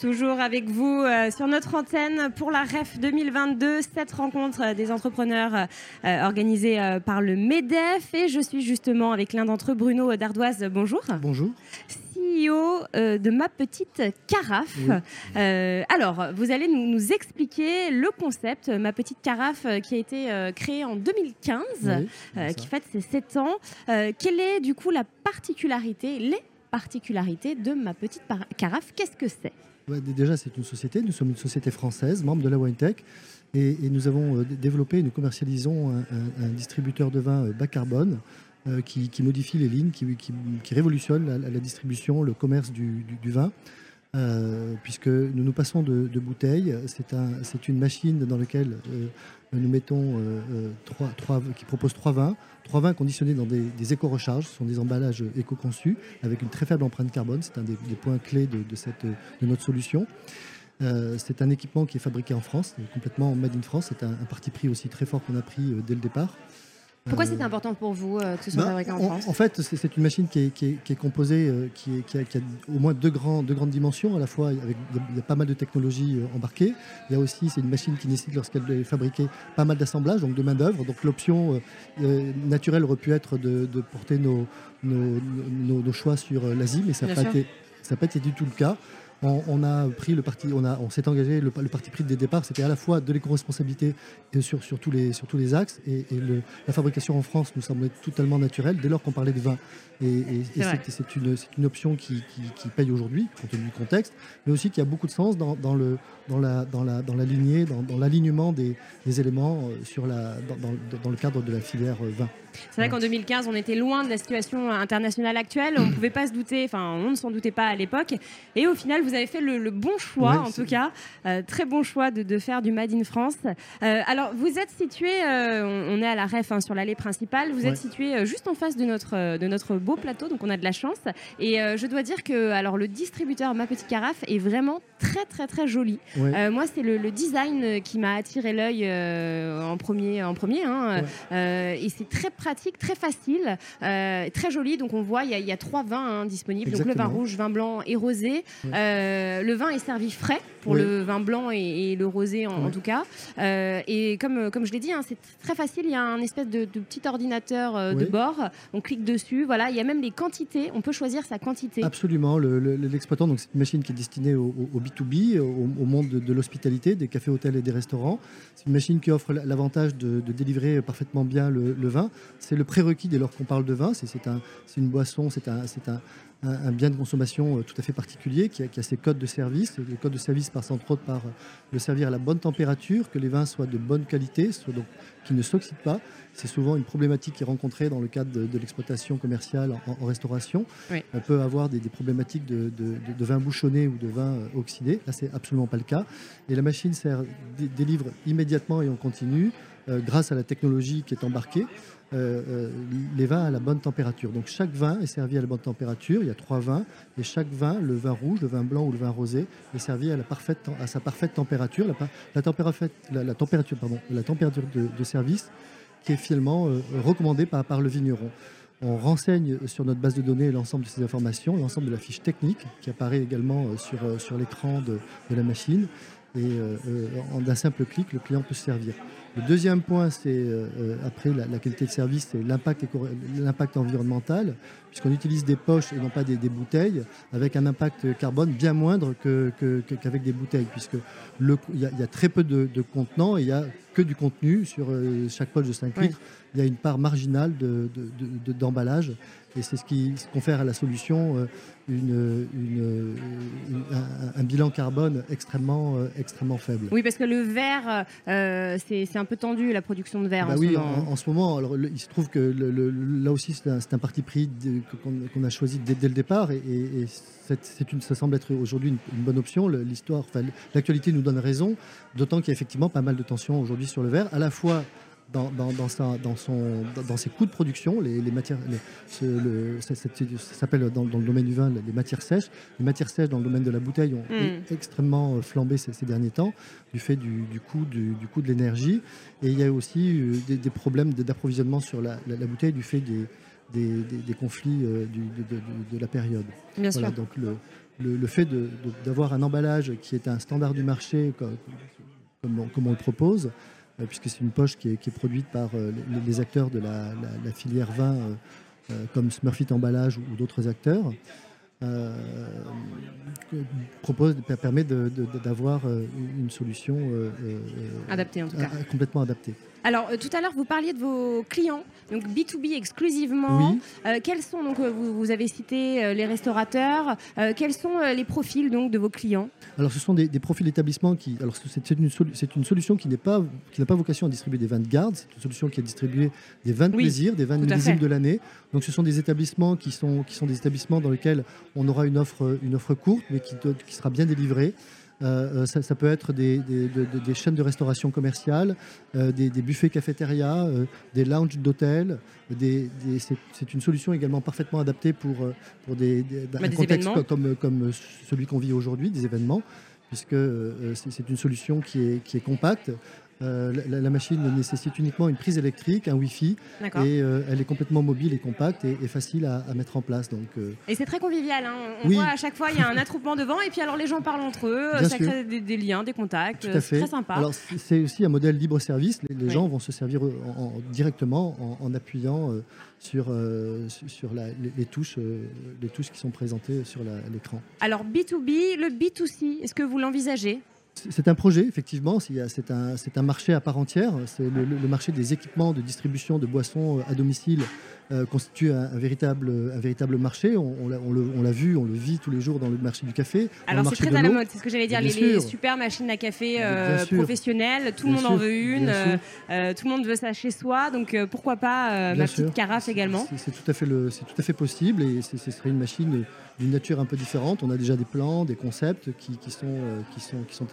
Toujours avec vous euh, sur notre antenne pour la REF 2022, cette rencontre des entrepreneurs euh, organisée euh, par le MEDEF. Et je suis justement avec l'un d'entre eux, Bruno Dardoise. Bonjour. Bonjour. CEO de Ma Petite Carafe. alors, vous allez nous, expliquer le concept Ma Petite Carafe qui a été créé en 2015, qui fête ses 7 ans. quelle est du coup la particularité, les particularités de Ma Petite Carafe? Qu'est-ce que c'est? Déjà, c'est une société. Nous sommes une société française, membre de la WineTech. Et, nous avons euh, développé nous commercialisons un, distributeur de vin euh, bas carbone euh, qui, modifie les lignes, qui, révolutionne la, distribution, le commerce du, vin. Puisque nous nous passons de, bouteilles. C'est un, une machine dans laquelle nous mettons trois, trois, qui propose trois vins, trois vins conditionnés dans des, éco-recharges. Ce sont des emballages éco-conçus avec une très faible empreinte carbone. C'est un des, points clés de, notre solution. Euh, c'est un équipement qui est fabriqué en France, complètement made in France. C'est un, parti pris aussi très fort qu'on a pris euh, dès le départ. Pourquoi c'est important pour vous euh, que ce soit bah, fabriqué en, France En fait, c'est une machine qui est, composée, euh, qui, a, au moins deux, grandes dimensions. À la fois, avec, il y a pas mal de technologies euh, embarquées. Il y a aussi, c'est une machine qui nécessite, lorsqu'elle est fabriquée, pas mal d'assemblage, donc de main-d'œuvre. Donc l'option naturelle aurait pu être de, porter nos, choix sur l'Asie, mais ça n'a pas, pas été du tout le cas on, a pris le parti, on, a, on s'est engagé, le, parti pris des départ, c'était à la fois de l'éco-responsabilité sur, sur, tous les, sur tous les axes, et, la fabrication en France nous semblait totalement naturelle dès lors qu'on parlait de vin. Et, c'est, une, une, option qui, paye aujourd'hui, compte tenu du contexte, mais aussi qui a beaucoup de sens dans, le, dans, la, dans, la, dans la lignée, dans, l'alignement des, éléments euh, sur la, dans, le cadre de la filière euh, vin. C'est vrai qu'en 2015, on était loin de la situation internationale actuelle. On ne pouvait pas se douter, enfin, on ne s'en doutait pas à l'époque. Et au final, vous avez fait le, bon choix, en tout cas, euh, très bon choix de, faire du Made in France. alors, vous êtes situé, on, est à la REF hein, sur l'allée principale, vous êtes situé juste en face de notre, de notre beau plateau, donc on a de la chance. Et je dois dire que alors, le distributeur Ma Petite Carafe est vraiment très, très, très joli. Euh, moi, c'est le, design qui m'a attiré l'œil euh, en premier. En premier hein. euh, et c'est très pratique, très facile, très joli. Donc on voit, il y, a trois vins hein, disponibles. Donc le vin rouge, vin blanc et rosé. Le vin est servi frais pour le vin blanc et, le rosé en, tout cas. et comme, comme je l'ai dit, hein, c'est très facile. Il y a un espèce de, petit ordinateur de bord. On clique dessus. Voilà, il y a même les quantités. On peut choisir sa quantité. Absolument. L'exploitant, donc c'est une machine qui est destinée au, B2B, au, monde de, l'hospitalité, des cafés, hôtels et des restaurants. C'est une machine qui offre l'avantage de, délivrer parfaitement bien le, vin. C'est le prérequis dès lors qu'on parle de vin. C'est un, une boisson, c'est un, un, un, bien de consommation euh, tout à fait particulier qui a, ses codes de service. Les codes de service passent entre autres par euh, le servir à la bonne température, que les vins soient de bonne qualité, donc qui ne s'oxydent pas. C'est souvent une problématique qui est rencontrée dans le cadre de, l'exploitation commerciale en, restauration. On peut avoir des, problématiques de, de, vin bouchonné ou de vin euh, oxydé. Là, c'est absolument pas le cas. Et la machine sert, délivre immédiatement et en continu grâce à la technologie qui est embarquée. Euh, euh, les vins à la bonne température. Donc chaque vin est servi à la bonne température. Il y a trois vins et chaque vin, le vin rouge, le vin blanc ou le vin rosé, est servi à, sa parfaite température. La, température, de, service qui est finalement euh, recommandée par, le vigneron. On renseigne sur notre base de données l'ensemble de ces informations, l'ensemble de la fiche technique qui apparaît également sur, l'écran de, la machine. Et en un simple clic, le client peut se servir. Le deuxième point, c'est euh, euh, après la, qualité de service, c'est l'impact environnemental, puisqu'on utilise des poches et non pas des, bouteilles, avec un impact carbone bien moindre qu'avec des bouteilles, puisque il y, a très peu de, contenants et il n'y a que du contenu sur euh, chaque poche de 5 litres. Il y a une part marginale d'emballage. Et c'est ce qui confère à la solution euh, une, un, bilan carbone extrêmement, euh, extrêmement faible. Oui, parce que le verre, euh, c'est un peu tendu, la production de verre. Bah en oui, ce en, ce moment, alors, il se trouve que là aussi, c'est un, parti pris qu'on a choisi dès, le départ. Et, une, ça semble être aujourd'hui une, bonne option. L'histoire, l'actualité nous donne raison, d'autant qu'il y a effectivement pas mal de tensions aujourd'hui sur le verre, à la fois dans, dans, dans, sa, dans, son, dans, ses coûts de production, les, les matières, le, ça, s'appelle dans, le domaine du vin les matières sèches. Les matières sèches dans le domaine de la bouteille ont mm. extrêmement euh, flambé ces, derniers temps du fait du, du coût, du, du, coût de l'énergie. Et il y a aussi euh, des, des problèmes d'approvisionnement sur la, la, bouteille du fait des, des, des conflits euh, du, de, de, la période. Bien sûr. Donc le, le, le fait d'avoir un emballage qui est un standard du marché comme, comme on le propose, puisque c'est une poche qui est, produite par euh, les, acteurs de la, filière vin, euh, comme Smurfit Emballage ou, d'autres acteurs. propose, permet d'avoir une solution adaptée en tout cas. complètement adaptée. Alors, euh, tout à l'heure, vous parliez de vos clients, donc B2B exclusivement. Euh, quels sont, donc, euh, vous, avez cité les restaurateurs, quels sont les profils donc, de vos clients? Alors, ce sont des, profils d'établissement qui. Alors, c'est une, une, solution qui n'a pas, pas vocation à distribuer des vins de garde, c'est une solution qui a distribué des vins de plaisir, des vins de de l'année. Donc, ce sont des établissements qui sont, qui sont des établissements dans lesquels on aura une offre, une offre courte, mais qui, qui sera bien délivrée. Euh, euh, ça, peut être des, chaînes de restauration commerciale, euh, des, buffets cafétéria, des lounges d'hôtel. c'est une solution également parfaitement adaptée pour, pour des, bah, un contexte comme, comme celui qu'on vit aujourd'hui, des événements, puisque c'est une solution qui est, qui est compacte, euh, la, machine nécessite uniquement une prise électrique, un Wi-Fi, et euh, elle est complètement mobile et compacte et, facile à, mettre en place. Donc, euh, Et c'est très convivial. Hein. On voit à chaque fois il y a un attroupement devant, et puis alors les gens parlent entre eux, ça crée des, liens, des contacts. C'est très sympa. Alors c'est aussi un modèle libre service. Les, gens vont se servir directement en, appuyant sur, sur les, touches, les touches qui sont présentées sur l'écran. Alors B2B, le B2C, est-ce que vous l'envisagez? C'est un projet, effectivement. C'est un, marché à part entière. C'est le, marché des équipements de distribution de boissons euh, à domicile euh, constitue un, véritable, un véritable marché. On, on l'a vu, on le vit tous les jours dans le marché du café. Alors c'est très à la mode, c'est ce que j'allais dire, les, super machines à café euh, professionnelles, tout le monde en veut une, euh, tout le monde veut ça chez soi, donc pourquoi pas ma petite carafe également C'est tout, à fait tout à fait possible et ce serait une machine d'une nature un peu différente. On a déjà des plans, des concepts qui, qui sont, qui sont, qui sont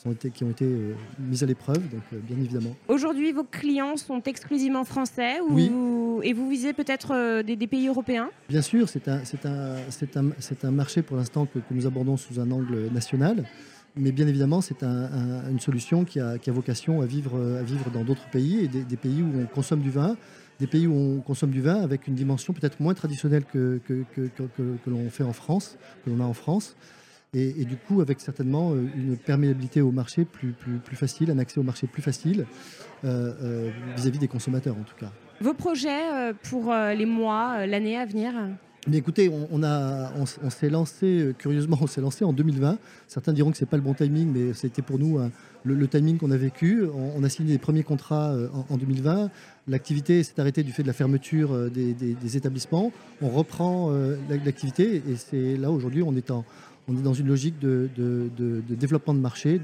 qui ont été, qui ont été euh, mises à l'épreuve, donc euh, bien évidemment. Aujourd'hui, vos clients sont exclusivement français ou oui. et vous visez peut-être euh, des, pays européens? Bien sûr, c'est un, un, un, un, marché pour l'instant que, nous abordons sous un angle national. Mais bien évidemment, c'est une solution qui a, qui a, vocation à vivre, à vivre dans d'autres pays et des, pays où on consomme du vin, des pays où on consomme du vin avec une dimension peut-être moins traditionnelle que, que, que, que l'on fait en France, que l'on a en France et, du coup avec certainement euh, une perméabilité au marché plus, plus, plus facile, un accès au marché plus facile euh, euh, vis-à-vis des consommateurs en tout cas. Vos projets pour les mois, l'année à venir? Mais écoutez, on, s'est lancé, curieusement, on s'est lancé en 2020. Certains diront que c'est pas le bon timing, mais c'était pour nous le, timing qu'on a vécu. On, a signé les premiers contrats en, 2020. L'activité s'est arrêtée du fait de la fermeture des, des établissements. On reprend l'activité et c'est là aujourd'hui, on est en, on est dans une logique de, développement de marché,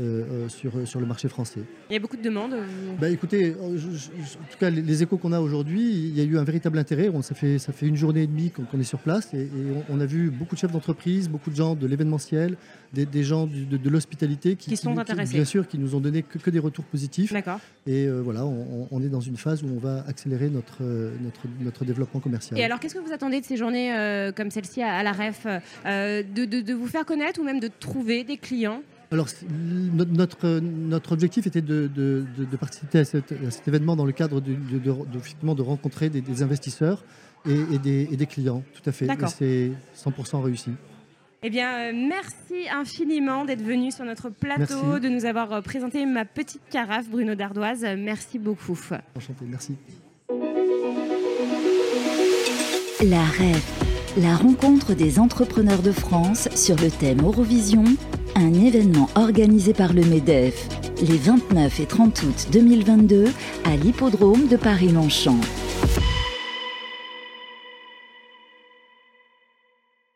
euh, euh, sur, sur le marché français. Il y a beaucoup de demandes bah, Écoutez, en tout cas, les, échos qu'on a aujourd'hui, il y a eu un véritable intérêt. ça, fait, ça fait une journée et demie qu'on est sur place et, on, a vu beaucoup de chefs d'entreprise, beaucoup de gens de l'événementiel, des, gens de, l'hospitalité qui, sont intéressés. bien sûr, qui nous ont donné que, des retours positifs. D'accord. Et euh, voilà, on, est dans une phase où on va accélérer notre, notre, notre développement commercial. Et alors, qu'est-ce que vous attendez de ces journées comme celle-ci à, la REF de, de vous faire connaître ou même de trouver des clients alors, notre, notre objectif était de, participer à, cet événement dans le cadre de, de rencontrer des, investisseurs et, des, clients, tout à fait. Et c'est 100% réussi. Eh bien, euh, merci infiniment d'être venu sur notre plateau, de nous avoir euh, présenté ma petite carafe, Bruno Dardoise. Merci beaucoup. Enchanté, merci. La REF, la rencontre des entrepreneurs de France sur le thème Eurovision un événement organisé par le MEDEF les 29 et 30 août 2022 à l'hippodrome de Paris-Longchamp.